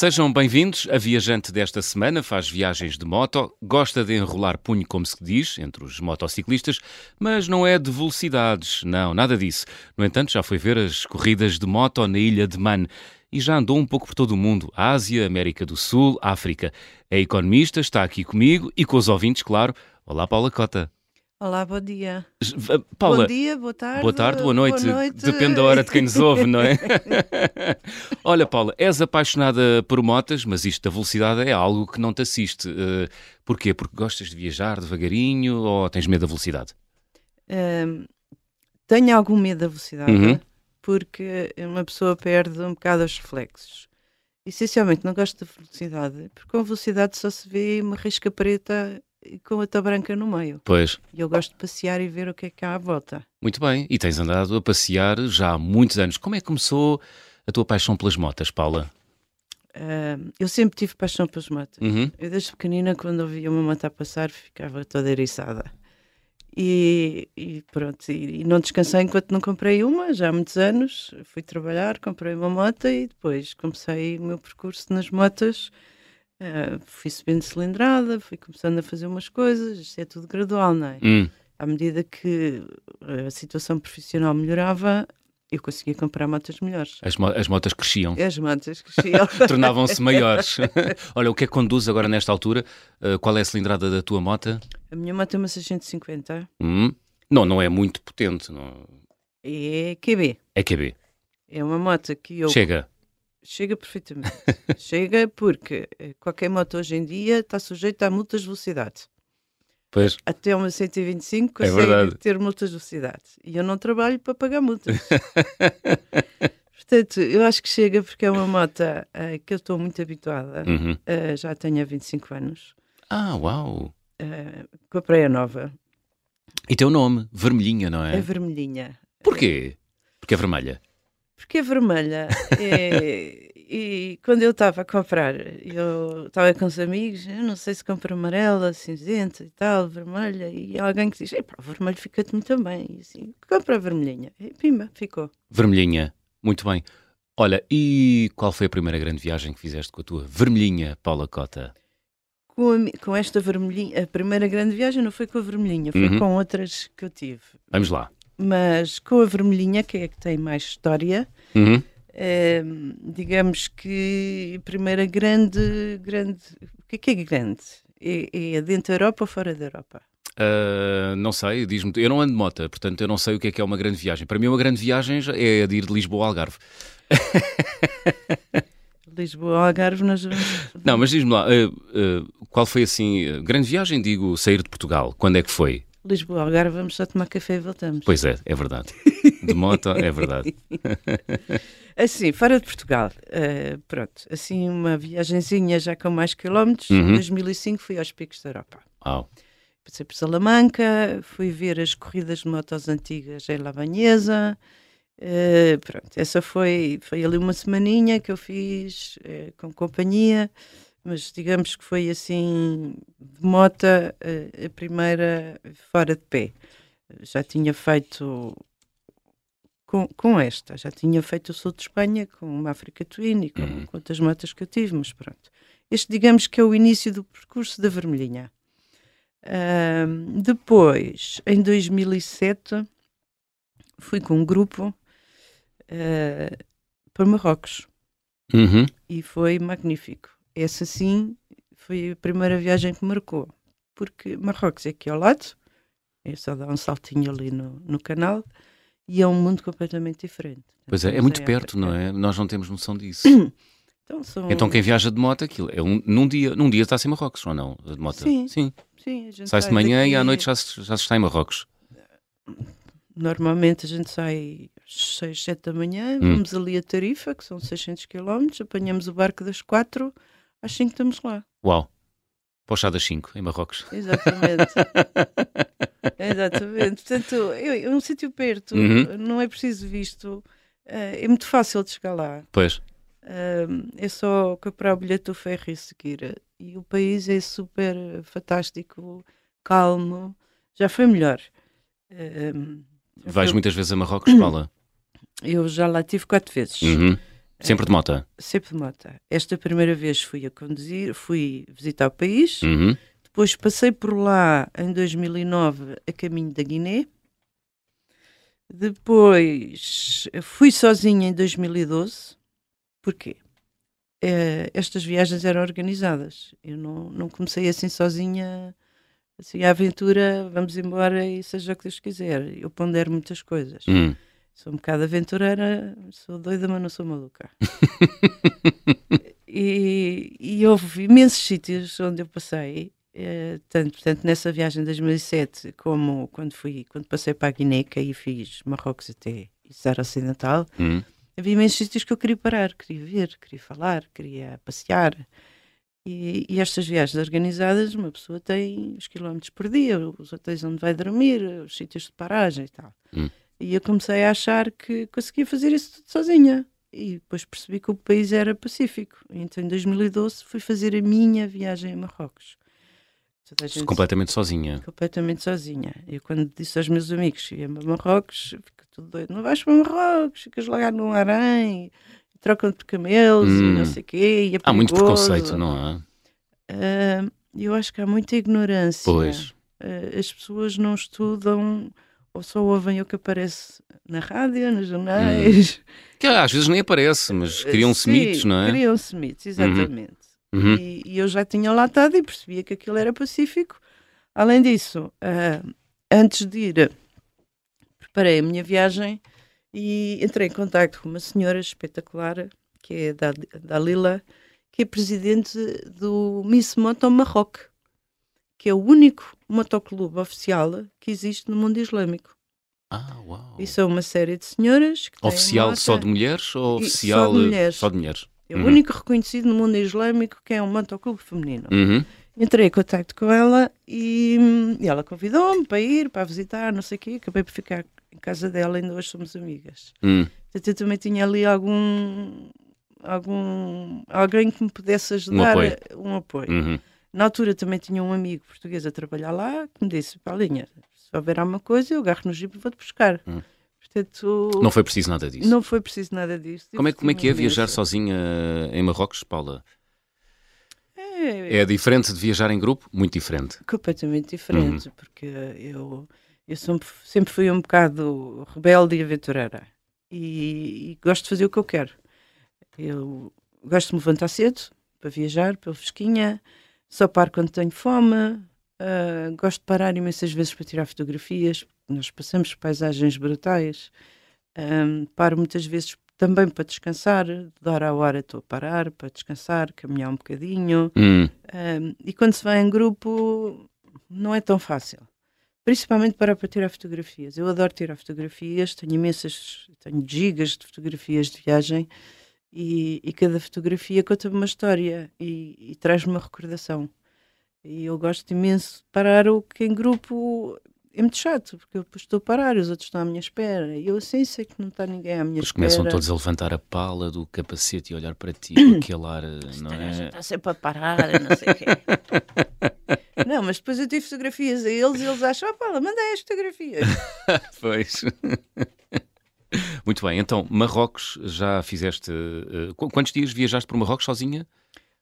Sejam bem-vindos. A viajante desta semana faz viagens de moto, gosta de enrolar punho, como se diz, entre os motociclistas, mas não é de velocidades, não, nada disso. No entanto, já foi ver as corridas de moto na ilha de Man e já andou um pouco por todo o mundo Ásia, América do Sul, África. É economista, está aqui comigo e com os ouvintes, claro. Olá, Paula Cota. Olá, bom dia. Paula, bom dia, boa tarde. Boa tarde, boa noite. Boa noite. Depende da hora de quem nos ouve, não é? Olha, Paula, és apaixonada por motas, mas isto da velocidade é algo que não te assiste. Uh, porquê? Porque gostas de viajar devagarinho ou tens medo da velocidade? Um, tenho algum medo da velocidade, uhum. porque uma pessoa perde um bocado os reflexos. Essencialmente, não gosto da velocidade, porque com velocidade só se vê uma risca preta com a tua branca no meio. Pois. E eu gosto de passear e ver o que é que há à volta. Muito bem. E tens andado a passear já há muitos anos. Como é que começou a tua paixão pelas motas, Paula? Uh, eu sempre tive paixão pelas motas. Uhum. Eu desde pequenina, quando ouvia uma moto a passar, ficava toda eriçada. E, e pronto, e, e, não descansei enquanto não comprei uma, já há muitos anos. Fui trabalhar, comprei uma moto e depois comecei o meu percurso nas motas Uh, fui subindo cilindrada, fui começando a fazer umas coisas, isto é tudo gradual, não é? Hum. À medida que a situação profissional melhorava, eu conseguia comprar motas melhores. As, mo as motas cresciam. As motas cresciam. Tornavam-se maiores. Olha, o que é que conduz agora nesta altura? Uh, qual é a cilindrada da tua moto? A minha moto é uma 650. Hum. Não, não é muito potente. Não... É QB. É QB. É uma moto que eu... Chega. Chega perfeitamente. Chega porque eh, qualquer moto hoje em dia está sujeita a multas de velocidade. Pois. Até uma 125 consegue é ter multas de velocidade. E eu não trabalho para pagar multas. Portanto, eu acho que chega porque é uma moto uh, que eu estou muito habituada. Uhum. Uh, já tenho há 25 anos. Ah, uau! Uh, comprei a nova. E teu nome? Vermelhinha, não é? É vermelhinha. Porquê? Porque é vermelha. Porque é vermelha. É, e quando eu estava a comprar, eu estava com os amigos, eu não sei se compro amarela, cinzenta e tal, vermelha, e alguém que diz, o vermelho fica-te muito bem. E assim, compra a vermelhinha. E pimba, ficou. Vermelhinha, muito bem. Olha, e qual foi a primeira grande viagem que fizeste com a tua vermelhinha, Paula Cota? Com, a, com esta vermelhinha, a primeira grande viagem não foi com a vermelhinha, foi uhum. com outras que eu tive. Vamos lá mas com a vermelhinha, que é a que tem mais história, uhum. é, digamos que a primeira grande, grande, o que é que é grande? É, é dentro da Europa ou fora da Europa? Uh, não sei, diz-me. Eu não ando de moto, portanto eu não sei o que é que é uma grande viagem. Para mim, uma grande viagem é a de ir de Lisboa ao Algarve. Lisboa ao Algarve, nós. Não, mas diz-me lá, uh, uh, qual foi assim, grande viagem, digo, sair de Portugal? Quando é que foi? Lisboa, agora vamos só tomar café e voltamos. Pois é, é verdade. De moto, é verdade. assim, fora de Portugal, uh, pronto, assim uma viagenzinha já com mais quilómetros, uhum. em 2005 fui aos Picos da Europa. Oh. Passei por Salamanca, fui ver as corridas de motos antigas em Lavanhesa, uh, pronto, essa foi, foi ali uma semaninha que eu fiz uh, com companhia, mas digamos que foi assim, de mota, a primeira fora de pé. Já tinha feito com, com esta, já tinha feito o sul de Espanha com uma África Twin e com, uhum. com outras motas que eu tive, mas pronto. Este, digamos que é o início do percurso da Vermelhinha. Uh, depois, em 2007, fui com um grupo uh, para Marrocos uhum. e foi magnífico essa sim foi a primeira viagem que marcou, porque Marrocos é aqui ao lado, é só dar um saltinho ali no, no canal e é um mundo completamente diferente. Pois é, é muito perto, não é? Nós não temos noção disso. Então, são... então quem viaja de moto, aquilo é um, num dia, num dia está-se em Marrocos, ou não? De moto? Sim. Sim. Sim sai-se de manhã daqui... e à noite já se, já se está em Marrocos. Normalmente a gente sai às 6, 7 da manhã, hum. vamos ali a Tarifa, que são 600 km, apanhamos o barco das 4 às 5 estamos lá. Uau! Para das 5, em Marrocos. Exatamente. Exatamente. Portanto, é, um sítio perto, uhum. não é preciso visto, eh, é muito fácil de chegar lá. Pois. é só comprar o bilhete do ferro e seguir. E o país é super fantástico, calmo. Já foi melhor. Vais foi... muitas vezes a Marrocos, Paula? Eu já lá tive quatro vezes. Uhum. Sempre de moto? Sempre de moto. Esta primeira vez fui a conduzir, fui visitar o país, Uhum. depois passei por lá em 2009 a caminho da Guiné. Depois fui sozinha em 2012. Porquê? Eh, estas viagens eram organizadas. Eu não, não comecei assim sozinha, assim, a aventura, vamos embora e seja o que Deus quiser. Eu pondero muitas coisas. Hum. Sou um bocado aventureira, sou doida, mas não sou maluca. e, e houve imensos sítios onde eu passei, eh, tanto, nessa viagem de 2007 como quando fui, quando passei para a Guiné, que aí fiz Marrocos até Sara Ocidental. Hum. Havia imensos sítios que eu queria parar, queria ver, queria falar, queria passear. E, e estas viagens organizadas, uma pessoa tem os quilómetros por dia, os hotéis onde vai dormir, os sítios de paragem e tal. Hum. E eu comecei a achar que conseguia fazer isso tudo sozinha. E depois percebi que o país era pacífico. Então, em 2012, fui fazer a minha viagem a Marrocos. Gente- Completamente sozinha. completamente sozinha. Eu, quando disse aos meus amigos que ia a Marrocos, fico tudo doido. Não vais para Marrocos, ficas lá num harém, e trocam por camelos e Hum. não sei o quê. E é Há muito preconceito, não há? Ah, eu acho que há muita ignorância. Pois. Ah, as pessoas não estudam ou só ouvem o que aparece na rádio, nos jornais. Que às vezes nem aparece, mas criam-se Sim, mitos, não é? Criam-se mitos, exatamente. Uhum. E, e eu já tinha lá estado e percebia que aquilo era pacífico. Além disso, ah, antes de ir, preparei a minha viagem e entrei em contato com uma senhora espetacular, que é da, da Lila, que é presidente do Miss Moto Marroco, que é o único motoclube oficial que existe no mundo islâmico. Ah, uau. E são uma série de senhoras que Oficial só de mulheres ou oficial só de mulheres. só de mulheres? É o Uhum. único reconhecido no mundo islâmico que é um motoclube feminino. Uhum. Entrei em contato com ela e, e ela convidou-me para ir, para visitar, não sei o quê. Acabei por ficar em casa dela, ainda hoje somos amigas. Hum. Portanto, eu também tinha ali algum, algum alguém que me pudesse ajudar, apoio. a- um apoio. Uhum. Na altura também tinha um amigo português a trabalhar lá que me disse, Paulinha, se houver alguma coisa, eu agarro no jeep e vou-te buscar. Hum. Portanto, Não foi preciso nada disso. não foi preciso nada disso. Como é, como é que é viajar sozinha em Marrocos, Paula? É, É diferente de viajar em grupo? Muito diferente. completamente diferente, porque eu, eu sempre, sempre fui um bocado rebelde e aventureira e, e gosto de fazer o que eu quero. Eu gosto de me levantar cedo para viajar, pela fresquinha, só paro quando tenho fome, ah, gosto de parar imensas vezes para tirar fotografias, nós passamos paisagens brutais, Ahm, paro muitas vezes também para descansar, de hora a hora estou a parar para descansar, caminhar um bocadinho. Hum. Um, e quando se vai em grupo, não é tão fácil. Principalmente para, para tirar fotografias. Eu adoro tirar fotografias, tenho imensas, tenho gigas de fotografias de viagem e, e cada fotografia conta-me uma história e, e traz-me uma recordação. E eu gosto imenso de parar o que em grupo é muito chato, porque eu depois estou a parar, os outros estão à minha espera. E eu assim sei que não está ninguém à minha Eles espera. começam todos a levantar a pala do capacete e olhar para ti aquele ar, não é? está sempre a parar, não sei o quê. não, mas depois eu tive fotografias a eles e eles acham, oh Paula, mandei as fotografias. Pois. Muito bem, então, Marrocos, já fizeste. eh, qu- quantos dias viajaste por Marrocos sozinha?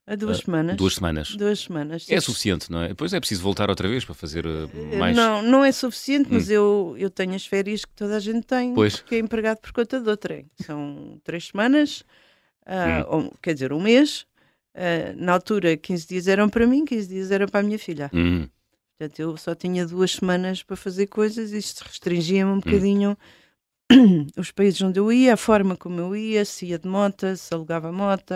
Há duas semanas. Duas semanas. Duas semanas. É suficiente, não é? Depois é preciso voltar outra vez para fazer eh, mais. Não, não é suficiente, mas eu, eu tenho as férias que toda a gente tem, Pois. porque é empregado por conta de outra. São três semanas, ah, Hum. ou, quer dizer, um mês. Ah, na altura, 15 dias eram para mim, 15 dias eram para a minha filha. Hum. Portanto, eu só tinha duas semanas para fazer coisas e isto restringia-me Hum. um bocadinho os países onde eu ia, a forma como eu ia, se ia de moto, se alugava moto.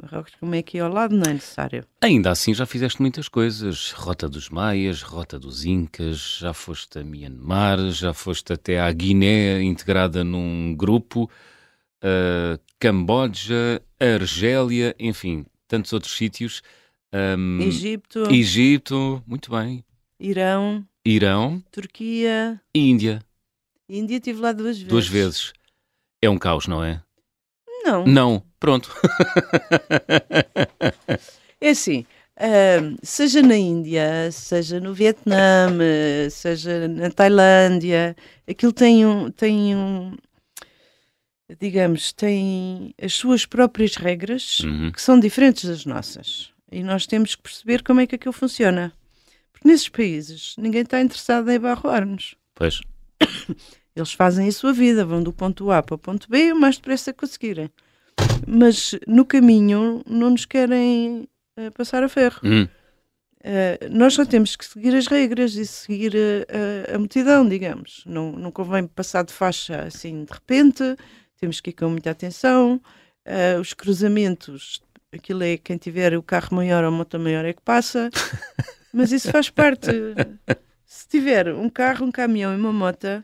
Marrocos, como é que ia ao lado, não é necessário. Ainda assim já fizeste muitas coisas. Rota dos Maias, Rota dos Incas, já foste a Myanmar, já foste até à Guiné integrada num grupo, a Camboja, Argélia, enfim, tantos outros sítios. Ahm, Egito, Egito, muito bem. Irão, Irão Turquia, Índia, Índia estive lá duas vezes. duas vezes. É um caos, não é? Não, Não, pronto. é assim, ahm, seja na Índia, seja no Vietnã, seja na Tailândia, aquilo tem um, tem um, digamos, têm as suas próprias regras Uhum. que são diferentes das nossas. E nós temos que perceber como é que aquilo funciona. Porque nesses países ninguém está interessado em abarroar-nos. Pois. Eles fazem a sua vida, vão do ponto A para o ponto B o mais depressa que conseguirem. Mas no caminho não nos querem eh, passar a ferro. Hum. Eh, nós só temos que seguir as regras e seguir a, a, a multidão, digamos. Não, não convém passar de faixa assim de repente, temos que ir com muita atenção. Eh, os cruzamentos, aquilo é quem tiver o carro maior ou a moto maior é que passa, mas isso faz parte. Se tiver um carro, um caminhão e uma moto,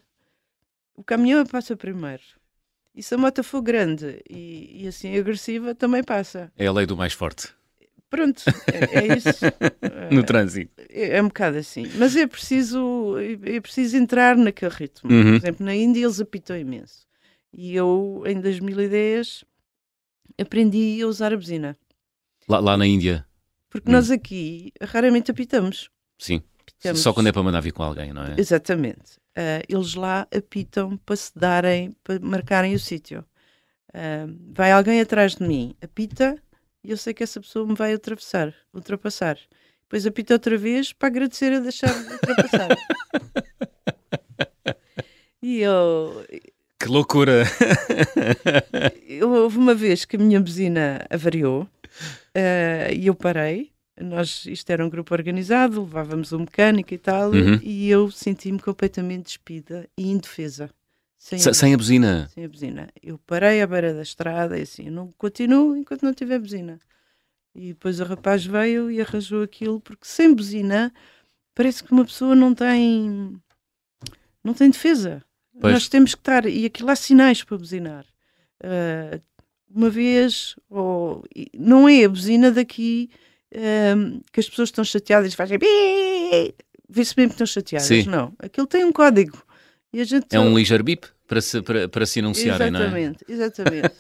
o caminhão passa primeiro. E se a moto for grande e, e assim agressiva, também passa. É a lei do mais forte Pronto, é, é isso. no trânsito. é, é um bocado assim. Mas é preciso, é preciso entrar naquele ritmo. Uhum. Por exemplo, na Índia eles apitam imenso. E eu, em 2010, aprendi a usar a buzina. Lá, lá na Índia, Porque Hum. nós aqui raramente apitamos. sim. Só quando é para mandar vir com alguém, não é? Exatamente. Ah, eles lá apitam para se darem, para marcarem o sítio. Ah, vai alguém atrás de mim, apita, e eu sei que essa pessoa me vai atravessar, ultrapassar. Depois apita outra vez para agradecer a deixar de ultrapassar. e eu, Que loucura! eu- houve uma vez que a minha buzina avariou ah, e eu parei. Nós, isto era um grupo organizado, levávamos um mecânico e tal, Uhum. e eu senti-me completamente despida e indefesa. Sem, Se- sem a buzina. sem a buzina. Eu parei à beira da estrada e assim, não continuo enquanto não tiver buzina. E depois o rapaz veio e arranjou aquilo, porque sem buzina parece que uma pessoa não tem não tem defesa. Pois. Nós temos que estar, e aquilo há sinais para buzinar. Ah, uma vez, ou, não é a buzina daqui ah, que as pessoas estão chateadas e fazem vê-se mesmo que estão chateadas. Sim. Não, aquilo tem um código. E a gente É um ligeiro bip para se, para, para se anunciarem, não é? Exatamente, exatamente.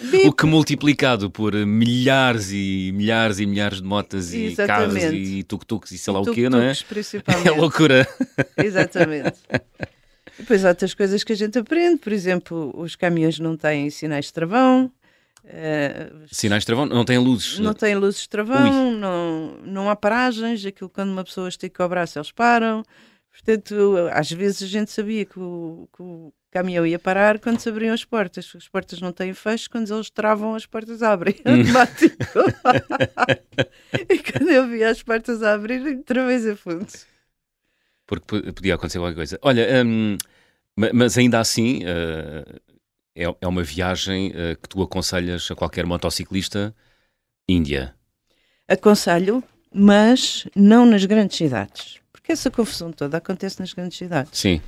Bip, O que multiplicado por milhares e milhares e milhares de motas e Exatamente. carros e tuk-tuks e sei lá o quê, não é? É loucura. Exatamente. E Depois há outras coisas que a gente aprende, por exemplo, os caminhões não têm sinais de travão, eh, Sinais de travão, não têm luzes. não têm luzes de travão, não, não há paragens, aquilo quando uma pessoa estica o braço eles param. Portanto, às vezes a gente sabia que o, que o caminhão ia parar quando se abriam as portas. As portas não têm fecho, quando eles travam, as portas abrem. Hum. Automático. e quando eu vi as portas a abrir, travei a fundo. Porque po- podia acontecer qualquer coisa. Olha, hum, ma- mas ainda assim, eh, é, é uma viagem eh, que tu aconselhas a qualquer motociclista Índia. Aconselho, mas não nas grandes cidades. Porque essa confusão toda acontece nas grandes cidades. Sim.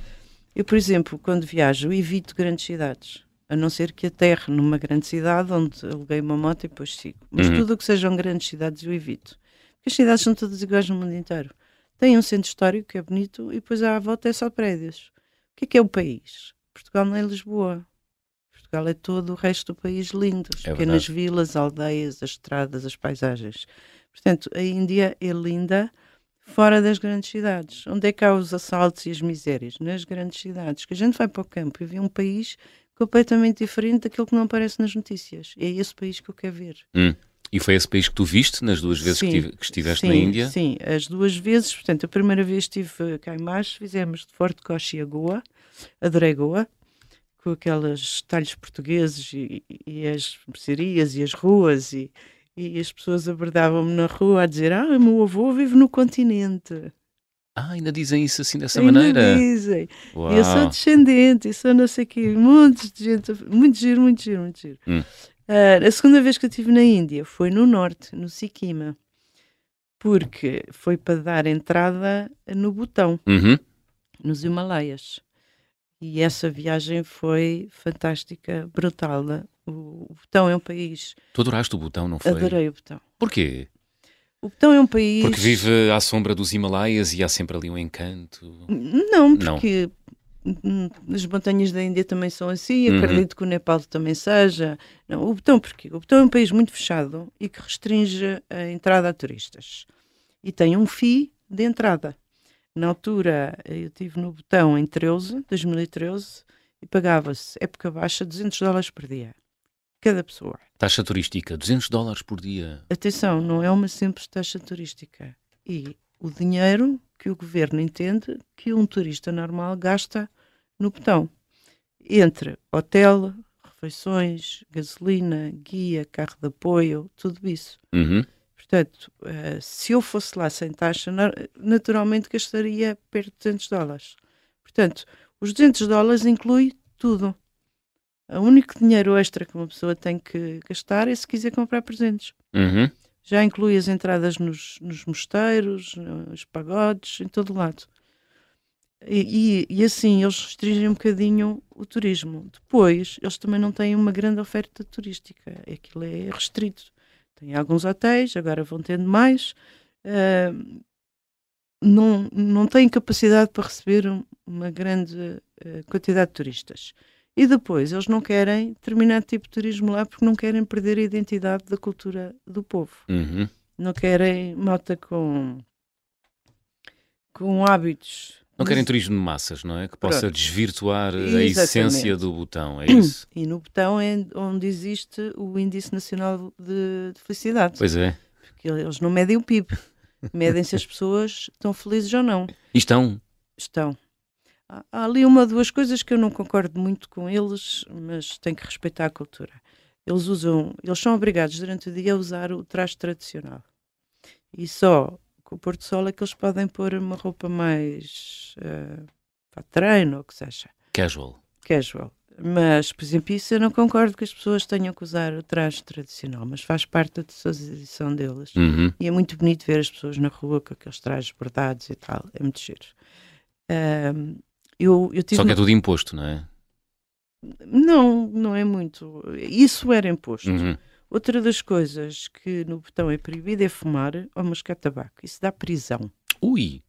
Eu, por exemplo, quando viajo, evito grandes cidades. A não ser que aterre numa grande cidade onde aluguei uma moto e depois sigo. Mas Uhum. tudo o que sejam grandes cidades eu evito. Porque as cidades são todas iguais no mundo inteiro. Tem um centro histórico que é bonito e depois à volta é só prédios. O que é que é o país? Portugal não é Lisboa. Portugal é todo o resto do país lindo. As É pequenas verdade. vilas, aldeias, as estradas, as paisagens. Portanto, a Índia é linda fora das grandes cidades. Onde é que há os assaltos e as misérias? Nas grandes cidades. Que a gente vai para o campo e vê um país completamente diferente daquilo que não aparece nas notícias. É esse país que eu quero ver. E foi esse país que tu viste nas duas vezes que, Sim. que estiveste sim, na Índia? Sim, as duas vezes. Portanto, a primeira vez estive cá em baixo, fizemos de Forte Coche a Goa. Adorei Goa. Com aqueles talhos portugueses e, e as mercearias e as ruas e, e as pessoas abordavam-me na rua a dizer ah, meu avô vive no continente. Ah, ainda dizem isso assim dessa Ainda maneira? dizem. Uau. Eu sou descendente, eu sou não sei o quê, montes de gente, muito giro, muito giro, muito giro. Hum. Ah, a segunda vez que eu estive na Índia foi no norte, no Sikima, porque foi para dar entrada no Butão, Uhum. nos Himalaias. E essa viagem foi fantástica, brutal. O Butão é um país. Tu adoraste o botão, não foi? Adorei o Butão. Porquê? O Butão é um país. Porque vive à sombra dos Himalaias e há sempre ali um encanto. Não, Não. porque hum, as montanhas da Índia também são assim, Uhum. acredito que o Nepal também seja. Não, o Butão porquê? O Butão é um país muito fechado e que restringe a entrada a turistas. E tem um FII de entrada. Na altura, eu estive no Butão em 13, 2013, e pagava-se, época baixa, 200 dólares por dia. Cada pessoa. Taxa turística, 200 dólares por dia. Atenção, não é uma simples taxa turística. E o dinheiro que o governo entende que um turista normal gasta no botão. Entre hotel, refeições, gasolina, guia, carro de apoio, tudo isso. Uhum. Portanto, uh, se eu fosse lá sem taxa, naturalmente gastaria perto de 200 dólares. Portanto, os 200 dólares inclui tudo. O único dinheiro extra que uma pessoa tem que gastar é se quiser comprar presentes. Uhum. Já inclui as entradas nos, nos mosteiros, nos pagodes, em todo lado. E, e, e, assim eles restringem um bocadinho o turismo. Depois, eles também não têm uma grande oferta turística. Aquilo é restrito. Tem alguns hotéis, agora vão tendo mais. Uh, não, não têm capacidade para receber uma grande uh, quantidade de turistas. E depois, eles não querem determinado tipo de turismo lá porque não querem perder a identidade da cultura do povo. Uhum. Não querem malta com, com hábitos não querem turismo de massas, não é? Que possa Pronto. desvirtuar Exatamente. a essência do botão, é isso? E no botão é onde existe o Índice Nacional de, de Felicidade. Pois é. Porque eles não medem o PIB, medem se as pessoas estão felizes ou não. E estão? Estão. Há ali uma ou duas coisas que eu não concordo muito com eles, mas tenho que respeitar a cultura. Eles usam, eles são obrigados durante o dia a usar o traje tradicional. E só com o Porto Sol é que eles podem pôr uma roupa mais uh, para treino ou o que seja. Casual. Casual. Mas, por exemplo, isso eu não concordo que as pessoas tenham que usar o traje tradicional, mas faz parte da socialização deles. Uhum. E é muito bonito ver as pessoas na rua com aqueles trajes bordados e tal. É muito giro. Uh, eu, eu Só que é tudo imposto, não é? Não, não é muito. Isso era imposto. Uhum. Outra das coisas que no botão é proibido é fumar ou mascar tabaco. Isso dá prisão. Ui!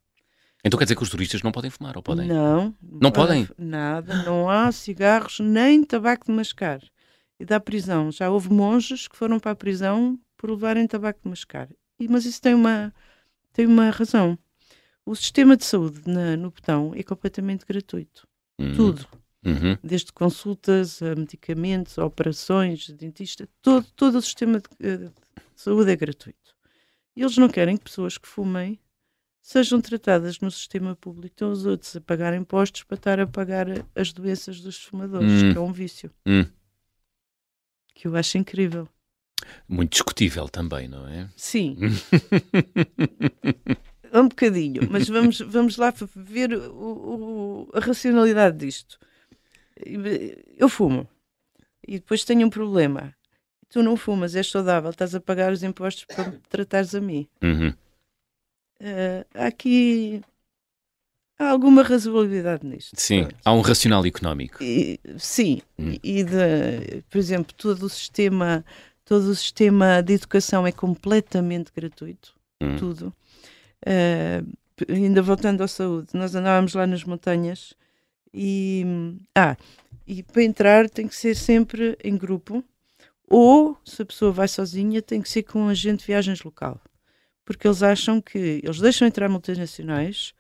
Então quer dizer que os turistas não podem fumar, ou podem? Não. Não podem? Nada. Não há cigarros nem tabaco de mascar. E dá prisão. Já houve monges que foram para a prisão por levarem tabaco de mascar. E, mas isso tem uma, tem uma razão. O sistema de saúde na, no botão é completamente gratuito. Uhum. Tudo. Uhum. Desde consultas a medicamentos, a operações, dentista, todo, todo o sistema de, eh, de saúde é gratuito. E eles não querem que pessoas que fumem sejam tratadas no sistema público, então os outros a pagar impostos para estar a pagar as doenças dos fumadores, hum. que é um vício. Hum. Que eu acho incrível. Muito discutível também, não é? Sim. um bocadinho, mas vamos, vamos lá ver o, o, a racionalidade disto eu fumo e depois tenho um problema. Tu não fumas, és saudável, estás a pagar os impostos para me tratares a mim. Uhum. Uh, há aqui há alguma razoabilidade nisto. Sim, Pronto. há um racional económico. E, sim, hum. e de, por exemplo, todo o sistema, todo o sistema de educação é completamente gratuito, hum. tudo. Uh, ainda voltando à saúde, nós andávamos lá nas montanhas e, ah, e para entrar tem que ser sempre em grupo, ou se a pessoa vai sozinha, tem que ser com um agente de viagens local. Porque eles acham que eles deixam entrar multinacionais,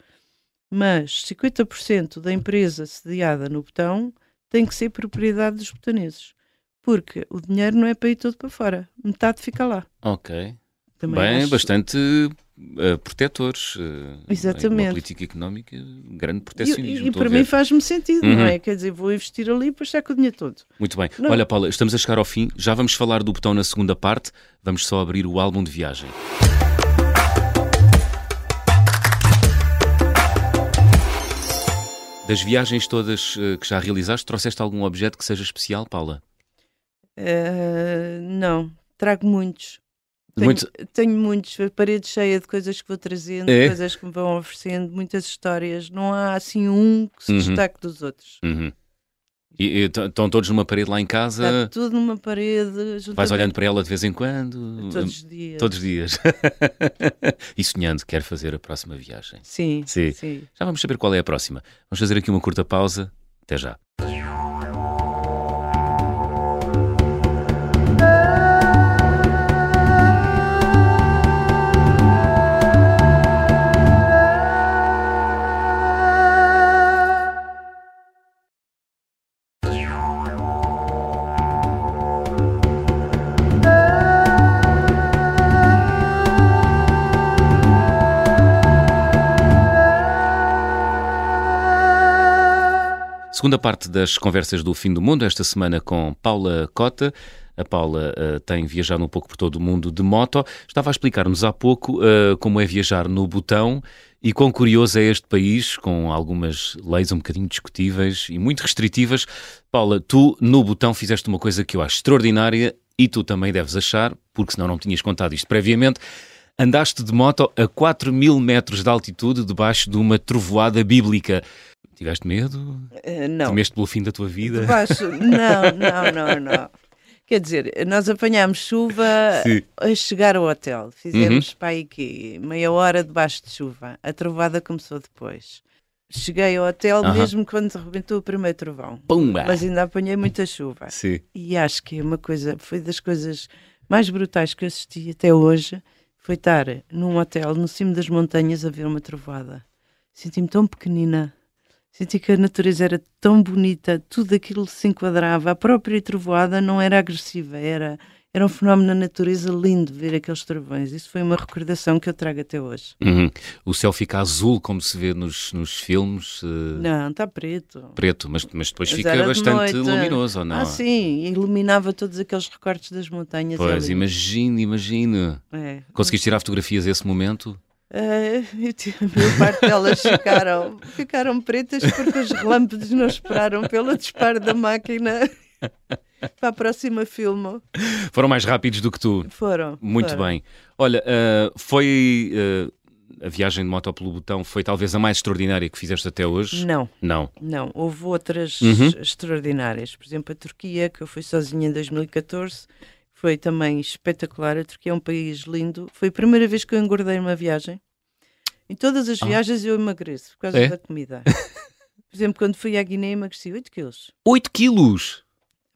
mas 50% da empresa sediada no botão tem que ser propriedade dos botaneses. Porque o dinheiro não é para ir todo para fora, metade fica lá. Ok. Também Bem, acho... bastante uh, protetores. Uh, Exatamente. Uma política económica, grande protecionismo. E, e para mim faz-me sentido, uhum. não é? Quer dizer, vou investir ali para estar com o dinheiro todo. Muito bem. Não. Olha, Paula, estamos a chegar ao fim. Já vamos falar do botão na segunda parte. Vamos só abrir o álbum de viagem. Das viagens todas uh, que já realizaste, trouxeste algum objeto que seja especial, Paula? Uh, não, trago muitos. Tenho, Muito... tenho muitos, a parede cheia de coisas que vou trazendo, é? coisas que me vão oferecendo, muitas histórias. Não há assim um que se uhum. destaque dos outros. Uhum. E, estão todos numa parede lá em casa? Está tudo numa parede. Vais olhando para ela de vez em quando? Todos os dias. Todos os dias. e sonhando, quer fazer a próxima viagem? Sim, sim. sim. Já vamos saber qual é a próxima. Vamos fazer aqui uma curta pausa. Até já. Segunda parte das conversas do fim do mundo, esta semana com Paula Cota. A Paula uh, tem viajado um pouco por todo o mundo de moto. Estava a explicar-nos há pouco uh, como é viajar no Botão e quão curioso é este país, com algumas leis um bocadinho discutíveis e muito restritivas. Paula, tu no Botão fizeste uma coisa que eu acho extraordinária e tu também deves achar, porque senão não tinhas contado isto previamente. Andaste de moto a 4 mil metros de altitude debaixo de uma trovoada bíblica. Tiveste medo? Uh, não. Temeste pelo fim da tua vida? Debaixo, não, não, não, não. Quer dizer, nós apanhámos chuva Sim. a chegar ao hotel. Fizemos uhum. para aí que meia hora debaixo de chuva. A trovada começou depois. Cheguei ao hotel uhum. mesmo quando arrebentou o primeiro trovão. Pumba. Mas ainda apanhei muita chuva. Sim. E acho que é uma coisa, foi das coisas mais brutais que eu assisti até hoje foi estar num hotel no cimo das montanhas a ver uma trovoada. Senti-me tão pequenina. Senti que a natureza era tão bonita, tudo aquilo se enquadrava. A própria trovoada não era agressiva, era era um fenómeno na natureza lindo ver aqueles trovões. Isso foi uma recordação que eu trago até hoje. Uhum. O céu fica azul, como se vê nos, nos filmes? Uh... Não, está preto. Preto, mas, mas depois mas fica bastante luminoso, ou não? Ah, sim, iluminava todos aqueles recortes das montanhas. Pois, imagino, imagino. É. Conseguiste tirar fotografias a esse momento? Uh, a maior parte delas ficaram, ficaram pretas porque os relâmpagos não esperaram pelo disparo da máquina. para a próxima filme. Foram mais rápidos do que tu. Foram. Muito foram. bem. Olha, uh, foi. Uh, a viagem de moto pelo botão foi talvez a mais extraordinária que fizeste até hoje? Não. Não. Não. Houve outras uhum. extraordinárias. Por exemplo, a Turquia, que eu fui sozinha em 2014, foi também espetacular. A Turquia é um país lindo. Foi a primeira vez que eu engordei uma viagem. Em todas as ah. viagens eu emagreço por causa é? da comida. Por exemplo, quando fui à Guiné emagreci 8 quilos. 8 quilos?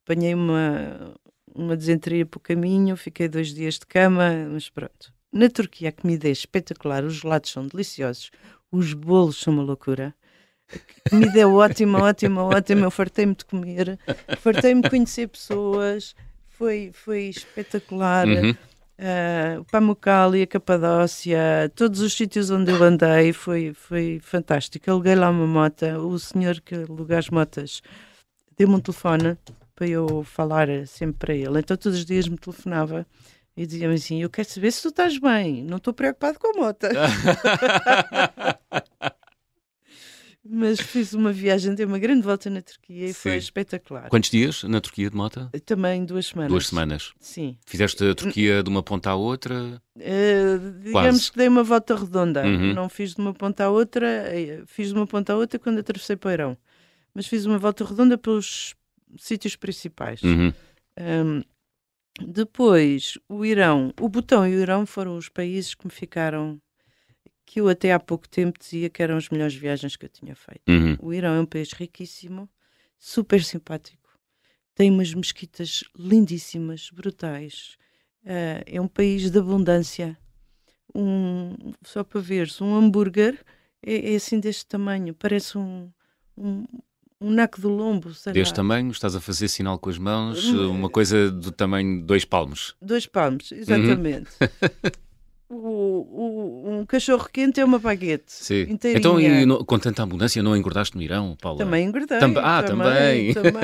apanhei uma, uma desenteria para o caminho, fiquei dois dias de cama, mas pronto. Na Turquia a comida é espetacular, os gelados são deliciosos, os bolos são uma loucura. A comida é ótima, ótima, ótima. Eu fartei-me de comer, fartei-me de conhecer pessoas, foi, foi espetacular. Uhum. Uh, Pamukkale, a Capadócia, todos os sítios onde eu andei, foi, foi fantástico. Aluguei lá uma moto, o senhor que aluga as motas deu-me um telefone para eu falar sempre para ele. Então todos os dias me telefonava e dizia-me assim: Eu quero saber se tu estás bem, não estou preocupado com a moto. Mas fiz uma viagem, dei uma grande volta na Turquia e Sim. foi espetacular. Quantos dias na Turquia de moto? Também duas semanas. Duas semanas? Sim. Fizeste a Turquia de uma ponta à outra? Uh, digamos Quase. que dei uma volta redonda. Uhum. Não fiz de uma ponta à outra, eh, fiz de uma ponta à outra quando atravessei Poirão. Mas fiz uma volta redonda pelos, sítios principais. Uhum. Um, depois, o Irão, o Butão e o Irão foram os países que me ficaram, que eu até há pouco tempo dizia que eram as melhores viagens que eu tinha feito. Uhum. O Irão é um país riquíssimo, super simpático, tem umas mesquitas lindíssimas, brutais. Uh, é um país de abundância. Um, só para ver-se, um hambúrguer é, é, assim deste tamanho, parece um, um, um naco do lombo. Sei Deste tamanho, estás a fazer sinal com as mãos, uma coisa do tamanho de dois palmos. Dois palmos, exatamente. Uhum. o, o, um cachorro quente é uma baguete. Sim. Inteirinha. Então, e no, com tanta abundância, não engordaste no Irão, Paulo? Também engordei. Tam ah, também. também.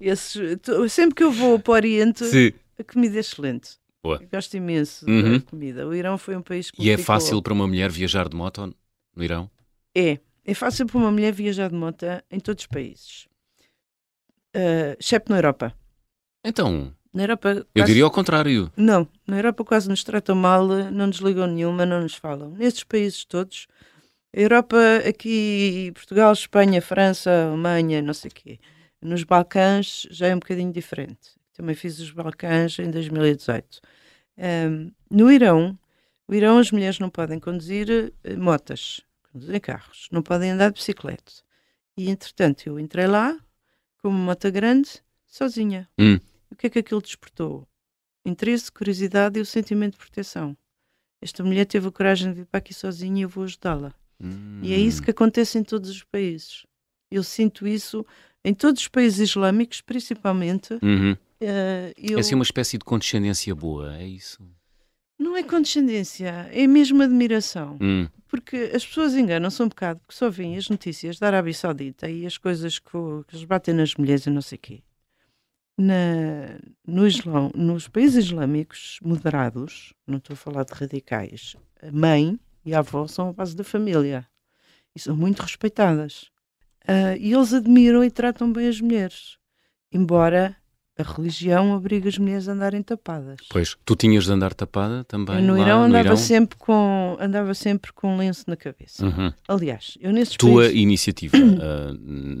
Esses, sempre que eu vou para o Oriente, Sim. a comida é excelente. Boa. Eu gosto imenso uhum. da comida. O Irão foi um país que. E é fácil para uma mulher viajar de moto no Irão? É. É fácil para uma mulher viajar de moto em todos os países, uh, exceto na Europa. Então, na Europa, quase... eu diria ao contrário. Não, na Europa quase nos tratam mal, não nos ligam nenhuma, não nos falam. Nestes países todos, a Europa, aqui, Portugal, Espanha, França, Alemanha, não sei o quê. Nos Balcãs já é um bocadinho diferente. Também fiz os Balcãs em 2018. Um, no Irão, o Irão as mulheres não podem conduzir uh, motas em carros, não podem andar de bicicleta. E entretanto eu entrei lá com uma moto grande, sozinha. Hum. O que é que aquilo despertou? Interesse, curiosidade e o sentimento de proteção. Esta mulher teve a coragem de vir para aqui sozinha e eu vou ajudá-la. Hum. E é isso que acontece em todos os países. Eu sinto isso em todos os países islâmicos, principalmente. Uhum. Uh, eu... É assim uma espécie de condescendência boa, é isso? Não é condescendência, é mesmo admiração. Hum, Porque as pessoas enganam-se um bocado, porque só veem as notícias da Arábia Saudita e as coisas que, que eles batem nas mulheres e não sei o quê. Na, no Islão, nos países islâmicos moderados, não estou a falar de radicais, a mãe e a avó são a base da família e são muito respeitadas. Ah, e eles admiram e tratam bem as mulheres, embora a religião obrigue as mulheres a andarem tapadas. pois, tu tinhas de andar tapada também Eu no lá Irão no andava Irão? sempre com andava sempre com um lenço na cabeça. Uhum. Aliás, eu nesses Tua países... iniciativa. ah,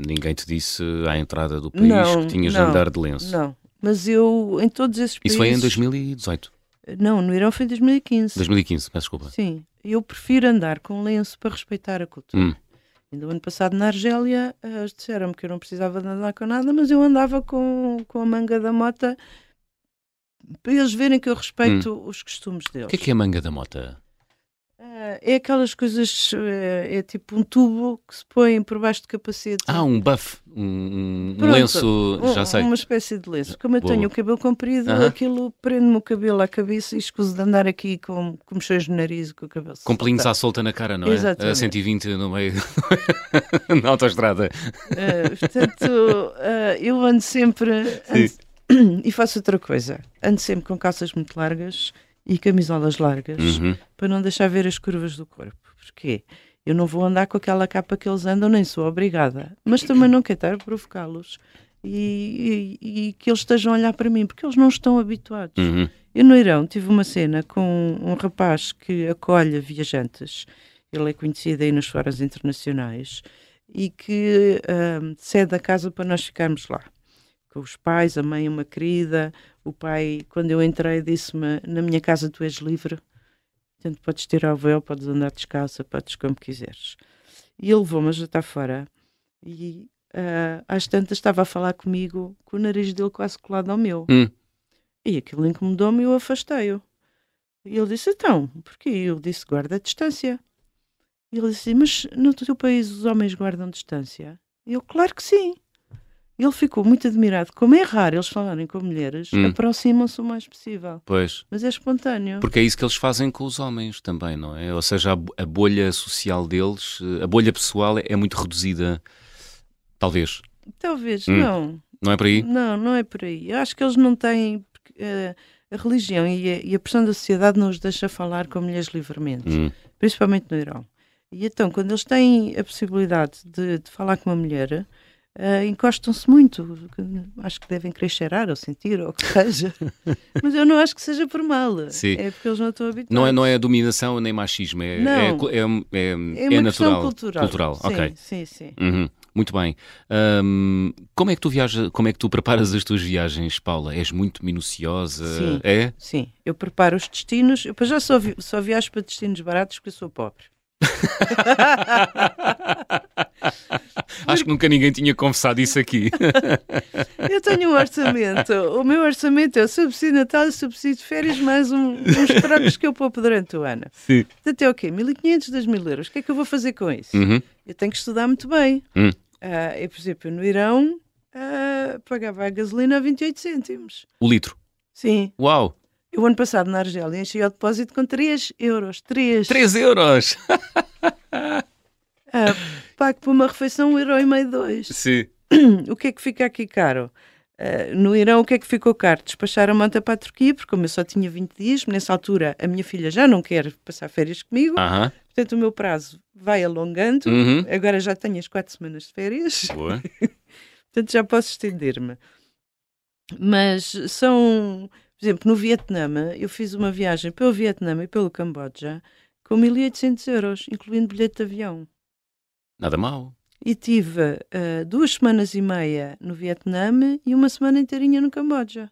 ninguém te disse à entrada do país Não, que tinhas de não, andar de lenço. Não, mas eu em todos esses países Isso foi em 2018, Não, no Irão foi em 2015. 2015, peço desculpa. Sim, eu prefiro andar com lenço para respeitar a cultura. Hum. Ainda o ano passado na Argélia eh, eles disseram-me que eu não precisava de andar com nada, mas eu andava com, com a manga da mota para eles verem que eu respeito os costumes O deles. que é que é a manga da mota? É aquelas coisas, eh, é, tipo um tubo que se põe por baixo do capacete. Ah, um buff, um, um Pronto, lenço, Um- já sei. Uma espécie de lenço. Como eu Boa. tenho o cabelo comprido, Aham. aquilo prende-me o cabelo à cabeça e escuso de andar aqui com, com mexões no nariz e com o cabelo Com pelinhos à solta na cara, não é? Exatamente. A 120 no meio na autoestrada. Ah, portanto, ah, eu ando sempre ando- e faço outra coisa. Ando sempre com calças muito largas e camisolas largas Uhum. para não deixar ver as curvas do corpo. Porquê? Eu não vou andar com aquela capa que eles andam, nem sou obrigada. Mas também não quero estar a provocá-los e, e- e que eles estejam a olhar para mim, porque eles não estão habituados. Uhum. Eu no Irão tive uma cena com um rapaz que acolhe viajantes, ele é conhecido aí nos fóruns internacionais, e que ahm, cede a casa para nós ficarmos lá. Com os pais, a mãe uma querida, o pai, quando eu entrei, disse-me, na minha casa tu és livre, portanto podes tirar o véu, podes andar descalça, podes como quiseres. E ele levou-me a jantar fora, e ah, às tantas estava a falar comigo, com o nariz dele quase colado ao meu. Hum. E aquilo incomodou-me e eu afastei-o. E ele disse: Então, porquê? Eu disse: Guarda a distância. E ele disse: Mas no teu país os homens guardam distância? E eu: Claro que sim. Ele ficou muito admirado. Como é raro eles falarem com mulheres, Hum. aproximam-se o mais possível. Pois. Mas é espontâneo. Porque é isso que eles fazem com os homens também, não é? Ou seja, a, bo- a bolha social deles, eh, a bolha pessoal é, muito reduzida, talvez. Talvez, Hum. não. Não é por aí? Não, não é por aí. Eu acho que eles não têm. eh, a religião e a, e a pressão da sociedade não os deixa falar com mulheres livremente. Hum. principalmente no Irão. E então, quando eles têm a possibilidade de, de falar com uma mulher, eh, encostam-se muito. Acho que devem querer cheirar ou sentir ou o que seja. Mas eu não acho que seja por mal. Sim. É porque eles não estão habituados. Não é, não é dominação nem machismo, é, Não. é, cu- é, é, É é uma questão natural. cultural. Cultural, sim, ok. Sim, sim. Uhum. Muito bem. Ahm, como é que tu viajas, como é que tu preparas as tuas viagens, Paula? És muito minuciosa? Sim. É? Sim, eu preparo os destinos. Eu já só, vi- só viajo para destinos baratos porque eu sou pobre. Acho que nunca ninguém tinha confessado isso aqui. Eu tenho um orçamento. O meu orçamento é o subsídio Natal e o subsídio de férias, mais um, uns trocos que eu poupo durante o ano. Sim. Portanto, é o quê? 1.500, 2.000 euros. O que é que eu vou fazer com isso? Uhum. Eu tenho que estudar muito bem. Hum. Ah, eu, por exemplo, no Irão, ah, pagava a gasolina a 28 cêntimos. O litro. Sim. Uau! Eu, ano passado, na Argélia, enchi o depósito com 3 euros. 3. 3 euros! Ah, pago por uma refeição 1,5 euro e meio, 2. Sim. O que é que fica aqui caro? Ah, no Irão, o que é que ficou caro? Despachar a manta para a Turquia, porque como eu só tinha 20 dias, nessa altura a minha filha já não quer passar férias comigo, Aham. portanto o meu prazo vai alongando. Uhum. Agora já tenho as 4 semanas de férias, Boa. portanto já posso estender-me. Mas são, por exemplo, no Vietnã, eu fiz uma viagem pelo Vietnã e pelo Camboja com 1.800 euros, incluindo bilhete de avião. Nada mal. E tive ah, duas semanas e meia no Vietnã e uma semana inteirinha no Camboja.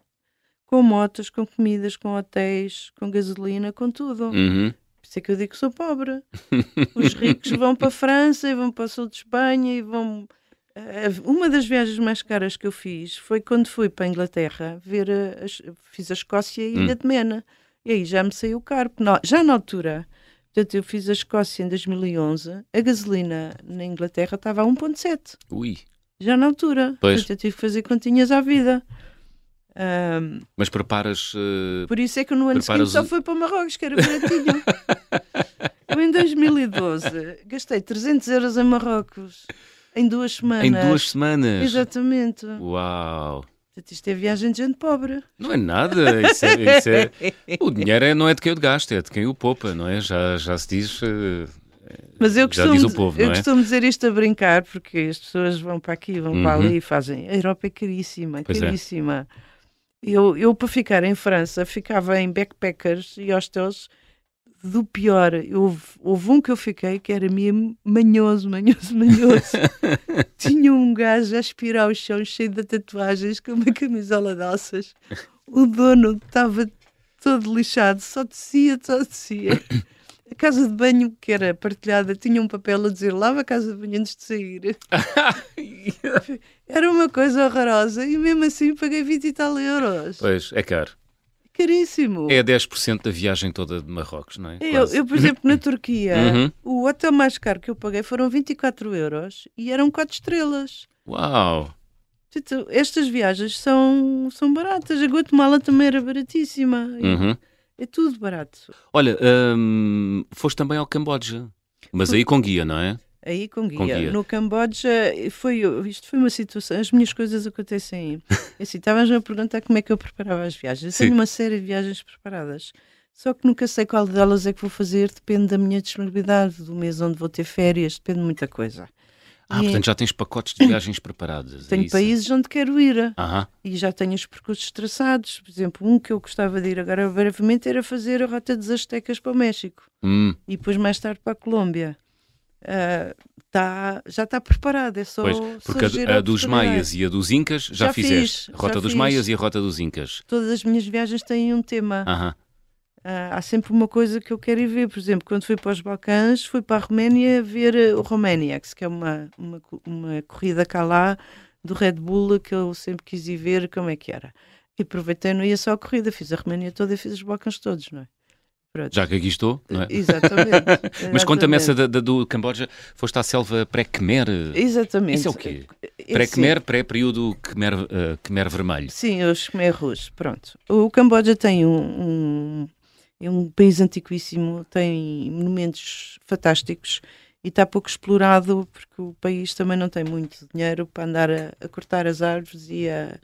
Com motos, com comidas, com hotéis, com gasolina, com tudo. Uhum. Por isso é que eu digo que sou pobre. Os ricos vão para a França e vão para o sul de Espanha e vão. Ah, uma das viagens mais caras que eu fiz foi quando fui para a Inglaterra ver a, as- fiz a Escócia e a Ilha de Mena. E aí já me saiu caro. já na altura, portanto, eu fiz a Escócia em 2011, a gasolina na Inglaterra estava a 1,7. Ui. Já na altura. Pois. Portanto, eu tive que fazer continhas à vida. Ahm, Mas preparas. eh, por isso é que no ano seguinte só o- fui para Marrocos, que era baratinho. Eu em 2012 gastei 300 euros em Marrocos em duas semanas. em duas semanas. Exatamente. Uau! Portanto, isto é viagem de gente pobre. Não é nada. Isso é, isso é- O dinheiro é- não é de quem o gasta, é de quem o poupa, não é? Já, já se diz. eh, Mas eu costumo, povo, eu é? costumo dizer isto a brincar, porque as pessoas vão para aqui, vão para Uhum. ali e fazem. A Europa é caríssima, Pois é. caríssima. Eu, eu, para ficar em França, ficava em backpackers e hostels do pior. Houve- houve um que eu fiquei que era mesmo manhoso, manhoso, manhoso. Tinha um gajo a aspirar o chão cheio de tatuagens com uma camisola de alças. O dono estava todo lixado, só descia, só descia. A casa de banho, que era partilhada, tinha um papel a dizer lava a casa de banho antes de sair. Era uma coisa horrorosa e mesmo assim paguei 20 e tal euros. Pois, é caro. Caríssimo. É 10% da viagem toda de Marrocos, não é? Eu, eu, por exemplo, na Turquia, Uhum. o hotel mais caro que eu paguei foram 24 euros e eram 4 estrelas. Uau! Portanto, estas viagens são, são baratas. A Guatemala também era baratíssima. Uhum. É tudo barato. Olha, hum, foste também ao Camboja, mas aí com guia, não é? Aí com guia. Com guia. No Camboja, foi, isto foi uma situação, as minhas coisas acontecem aí. É Assim, estavas a perguntar como é que eu preparava as viagens. Eu Sim. tenho uma série de viagens preparadas. Só que nunca sei qual delas é que vou fazer, depende da minha disponibilidade, do mês onde vou ter férias, depende de muita coisa. Ah, E portanto já tens pacotes de viagens preparados. é tenho isso? países onde quero ir Aham. e já tenho os percursos traçados. Por exemplo, um que eu gostava de ir agora brevemente era fazer a rota dos Aztecas para o México Hum, e depois mais tarde para a Colômbia. Ah, tá, já está preparado, é só pois, porque a, a dos maias e a dos incas já, Já fizeste. fiz, a rota já dos fiz. maias e a rota dos incas. Todas as minhas viagens têm um tema. Aham. Ah, há sempre uma coisa que eu quero ir ver. Por exemplo, quando fui para os Balcãs, fui para a Roménia ver eh, o Romaniacs, que é uma, uma, uma corrida cá lá do Red Bull que eu sempre quis ir ver como é que era. E aproveitei, não ia só a corrida, fiz a Roménia toda e fiz os Balcãs todos, não é? Pronto. Já que aqui estou, não é? Exatamente. Mas conta-me essa da, da- do Camboja, foste à selva pré-Khmer. Exatamente. Isso é o quê? É Pré-Khmer, pré-período Khmer, eh, Khmer vermelho. Sim, os Khmer Rouge, pronto. O Camboja tem um, um, é um país antiquíssimo, tem monumentos fantásticos e está pouco explorado porque o país também não tem muito dinheiro para andar a, a cortar as árvores e a,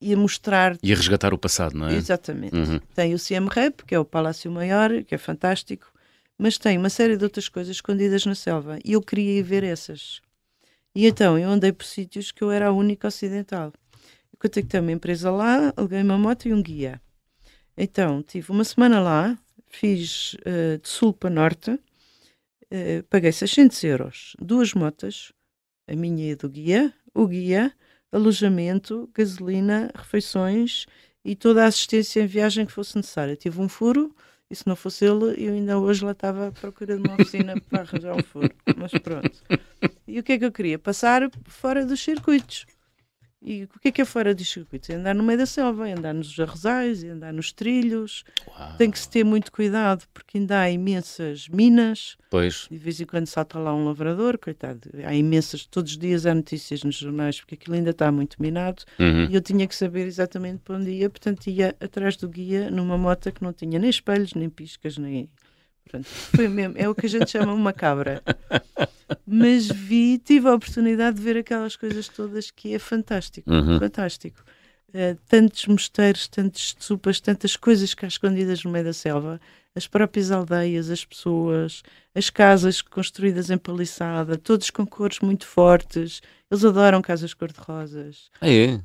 e a mostrar. E a resgatar o passado, não é? Exatamente. Uhum. Tem o Siem Reap, que é o Palácio Maior, que é fantástico, mas tem uma série de outras coisas escondidas na selva e eu queria ir ver essas. E então eu andei por sítios que eu era a única ocidental. Eu contactei uma empresa lá, aluguei uma moto e um guia. Então tive uma semana lá, fiz eh, de sul para norte, eh, paguei 600 euros, duas motas, a minha e a do guia, o guia, alojamento, gasolina, refeições e toda a assistência em viagem que fosse necessária. Tive um furo e se não fosse ele, eu ainda hoje lá estava à procura de uma oficina para arranjar um furo. Mas pronto. E o que é que eu queria? Passar fora dos circuitos. E o que é que é fora dos circuitos? É andar no meio da selva, é andar nos arrozais, é andar nos trilhos. Uau. Tem que se ter muito cuidado, porque ainda há imensas minas. Pois, De vez em quando salta lá um lavrador, coitado. Há imensas, todos os dias há notícias nos jornais, porque aquilo ainda está muito minado. uhum. E eu tinha que saber exatamente para onde ia, portanto ia atrás do guia numa moto que não tinha nem espelhos, nem piscas, nem. Pronto, foi mesmo, é o que a gente chama uma cabra. Mas vi, tive a oportunidade de ver aquelas coisas todas que é fantástico, Uhum. fantástico. Eh, tantos mosteiros, tantas sopas, tantas coisas cá escondidas no meio da selva, as próprias aldeias, as pessoas, as casas construídas em paliçada, todos com cores muito fortes. Eles adoram casas cor-de-rosas. Ah, é?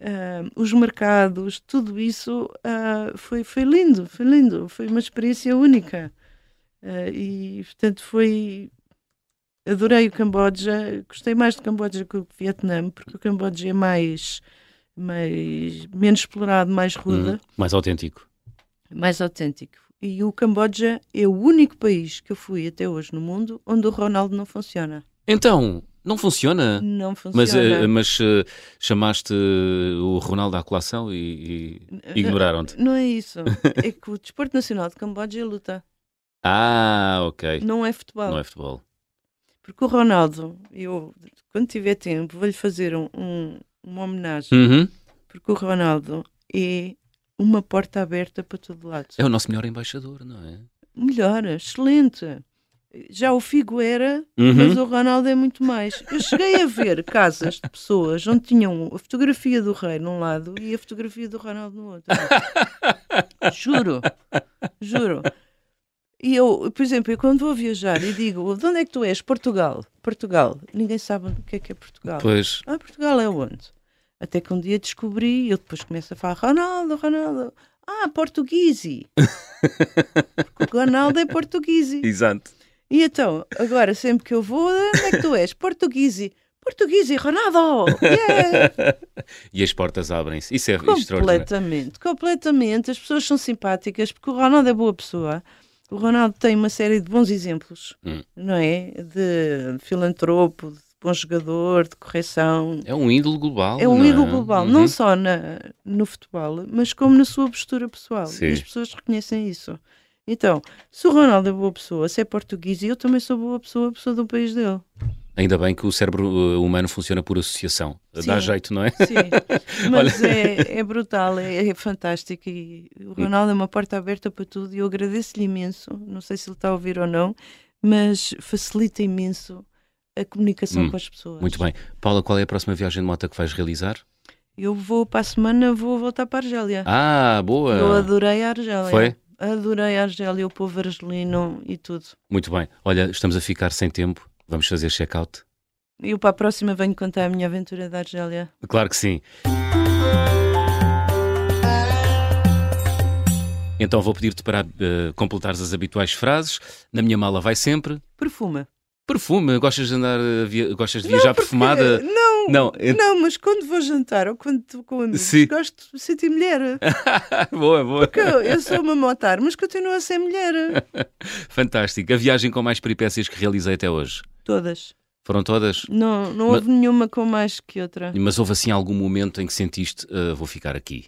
Ah, os mercados, tudo isso ah, foi, foi lindo, foi lindo, foi uma experiência única. Ah, e portanto foi. Adorei o Camboja, gostei mais do Camboja que o Vietnã, porque o Camboja é mais, mais menos explorado, mais ruda, Uhum. Mais autêntico. mais autêntico. E o Camboja é o único país que eu fui até hoje no mundo onde o Ronaldo não funciona. Então, não funciona? Não funciona. Mas, eh, mas eh, chamaste eh, o Ronaldo à colação e, e ignoraram-te. Não é isso. É que o Desporto Nacional de Camboja é luta, Ah, ok. não é futebol. Não é futebol. Porque o Ronaldo, eu, quando tiver tempo, vou-lhe fazer um, um- uma homenagem. Uhum. porque o Ronaldo é uma porta aberta para todo lado. É o nosso melhor embaixador, não é? Melhor, excelente. Já o Figo era, Uhum. mas o Ronaldo é muito mais. Eu cheguei a ver casas de pessoas onde tinham a fotografia do rei num lado e a fotografia do Ronaldo no outro. juro, juro. E eu, por exemplo, eu quando vou viajar e digo, de onde é que tu és? Portugal. Portugal. Ninguém sabe o que é que é Portugal. Pois, Ah, Portugal é onde? Até que um dia descobri, eu depois começo a falar, Ronaldo, Ronaldo. Ah, portuguese. Porque o Ronaldo é portuguese. exato. E então, agora sempre que eu vou, onde é que tu és? Portuguese. Portuguese, Ronaldo! Yeah! E as portas abrem-se. Isso é extraordinário. completamente, completamente. As pessoas são simpáticas porque o Ronaldo é boa pessoa. O Ronaldo tem uma série de bons exemplos, Hum. não é? De filantropo, de bom jogador, de correção. É um ídolo global. É um não ídolo global, Uhum. não só na, no futebol, mas como na sua postura pessoal. Sim. E as pessoas reconhecem isso. Então, se o Ronaldo é boa pessoa, se é português, e eu também sou boa pessoa, pessoa do país dele. Ainda bem que o cérebro uh, humano funciona por associação. Dá Sim. jeito, não é? Sim, mas é, é brutal, é, é fantástico. E o Ronaldo é uma porta aberta para tudo e eu agradeço-lhe imenso. Não sei se ele está a ouvir ou não, mas facilita imenso a comunicação Hum, com as pessoas. Muito bem. Paula, qual é a próxima viagem de moto que vais realizar? Eu vou para a semana, vou voltar para a Argélia. Ah, boa! Eu adorei a Argélia. Foi? Adorei a Argélia, o povo argelino e tudo. Muito bem. Olha, estamos a ficar sem tempo. Vamos fazer check-out? E eu para a próxima venho contar a minha aventura da Argélia. Claro que sim. Então vou pedir-te para uh, completares as habituais frases. Na minha mala vai sempre. Perfuma. Perfume. Gostas de andar, uh, via- gostas de viajar perfumada? Não, Não, não, mas quando vou jantar ou quando estou com amigos, Sim. gosto de sentir mulher. boa, boa. Porque eu, eu sou uma motar, mas continuo a ser mulher. Fantástico. A viagem com mais peripécias que realizei até hoje. Todas. Foram todas? Não, não Mas- houve nenhuma com mais que outra. Mas houve assim algum momento em que sentiste, "Ah, vou ficar aqui?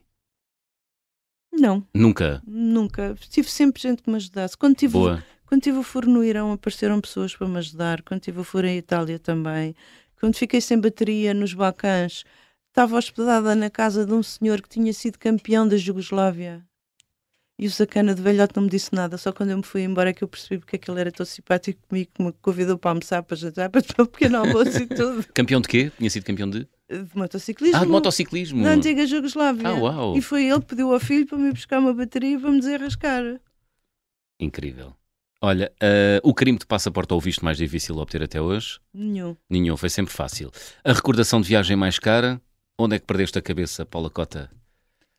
Não, Nunca. nunca. Tive sempre gente que me ajudasse. Quando tive, Boa. quando tive o furo no Irão, apareceram pessoas para me ajudar. Quando tive o furo em Itália também. Quando fiquei sem bateria nos Balcãs, estava hospedada na casa de um senhor que tinha sido campeão da Jugoslávia. E o sacana de velhote não me disse nada, só quando eu me fui embora é que eu percebi porque é que ele era tão simpático comigo, que me convidou para almoçar, para jantar, para tomar um pequeno almoço e tudo. Campeão de quê? Tinha sido campeão de? De motociclismo. Ah, de motociclismo. Da antiga Jugoslávia. Ah, uau. E foi ele que pediu ao filho para me buscar uma bateria para me desenrascar. Incrível. Olha, ah, o crime de passaporte ou o visto mais difícil de obter até hoje? Nenhum. Nenhum, foi sempre fácil. A recordação de viagem mais cara? Onde é que perdeste a cabeça, Paula Cota?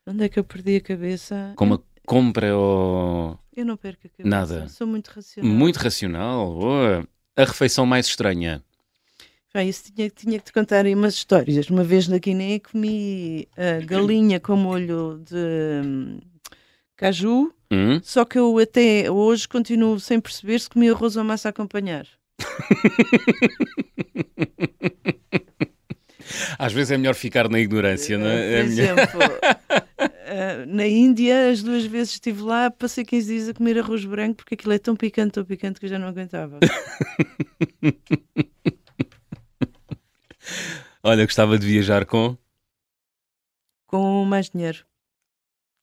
Onde é que eu perdi a cabeça? Com uma compra ou... Eu não perco a cabeça. Nada. Sou muito racional. Muito racional. A refeição mais estranha? Bem, isso tinha, tinha que te contar aí umas histórias. Uma vez na Guiné comi ah, galinha com molho de hum, caju, Hum? só que eu até hoje continuo sem perceber se comi arroz ou massa a acompanhar. Às vezes é melhor ficar na ignorância, não é? É Por exemplo, ah, na Índia, as duas vezes estive lá, passei 15 dias a comer arroz branco porque aquilo é tão picante, tão picante que eu já não aguentava. Olha, gostava de viajar com... Com mais dinheiro.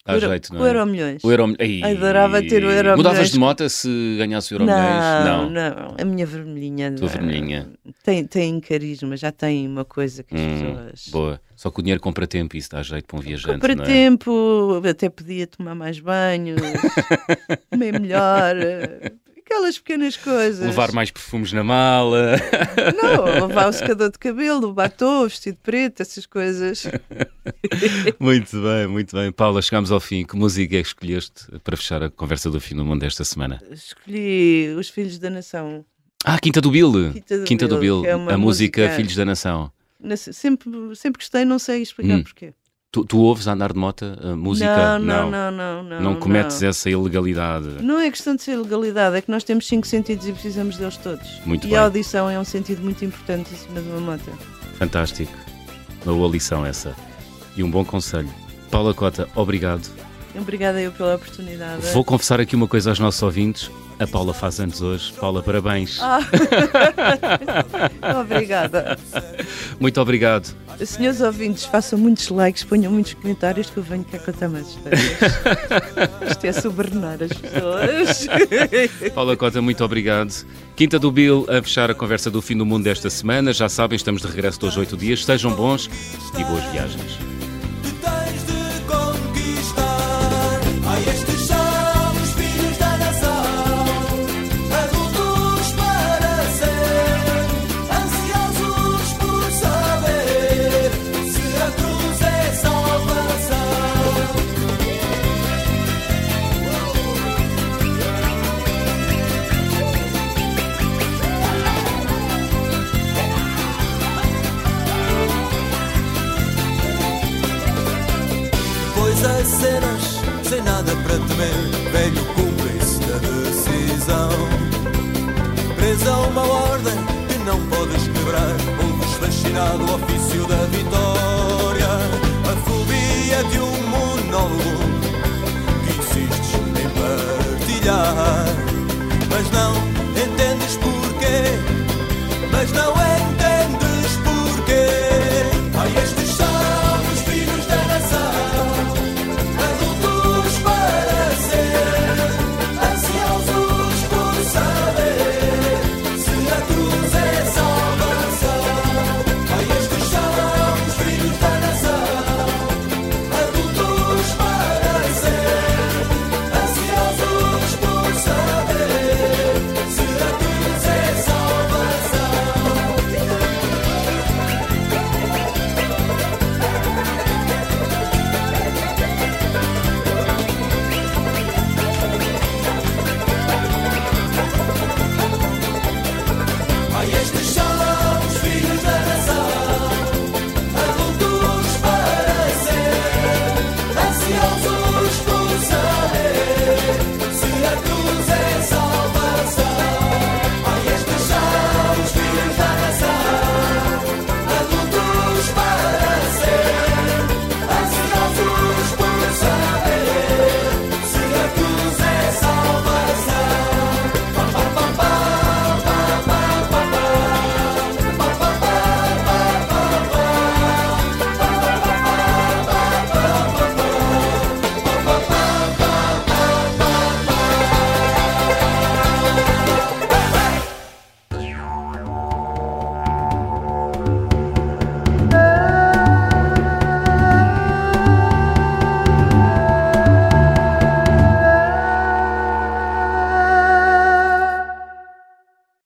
Dá Euro- jeito, não é? euro milhões. O euro... Ai, Adorava ter o euro Mudavas milhões. de moto se ganhasse o euro Não, milhões? não, a minha vermelhinha. Tua não. vermelhinha. Tem, tem carisma, já tem uma coisa que as Hum, pessoas. Boa. Só que o dinheiro compra tempo e isso dá jeito para um viajante, não é? tempo, até podia tomar mais banhos, comer melhor, aquelas pequenas coisas. Levar mais perfumes na mala. Não, levar o secador de cabelo, o batom, o vestido preto, essas coisas. muito bem, muito bem. Paula, chegamos ao fim. Que música é que escolheste para fechar a conversa do fim do mundo desta semana? Escolhi Os Filhos da Nação. Ah, Quinta do Bill. Quinta do Bill, Bill. que é a música, Filhos da Nação. Sempre, sempre gostei, não sei explicar Hum. porquê. Tu, tu ouves a andar de moto música? Não, não, não, não. Não cometes não. essa ilegalidade. Não é questão de ser legalidade, é que nós temos cinco sentidos e precisamos deles todos. Muito e bem. a audição é um sentido muito importante em cima de uma moto. Fantástico. Uma boa lição essa. E um bom conselho. Paula Cota, obrigado. Obrigada eu pela oportunidade. Vou confessar aqui uma coisa aos nossos ouvintes. A Paula faz anos hoje. Paula, parabéns. Ah. Obrigada. Muito obrigado. Senhores ouvintes, façam muitos likes, ponham muitos comentários que eu venho cá contar mais histórias. Isto é subornar as pessoas. Paula Cota, muito obrigado. Quinta do Bill a fechar a conversa do fim do mundo desta semana. Já sabem, estamos de regresso de hoje oito dias. Sejam bons e boas viagens.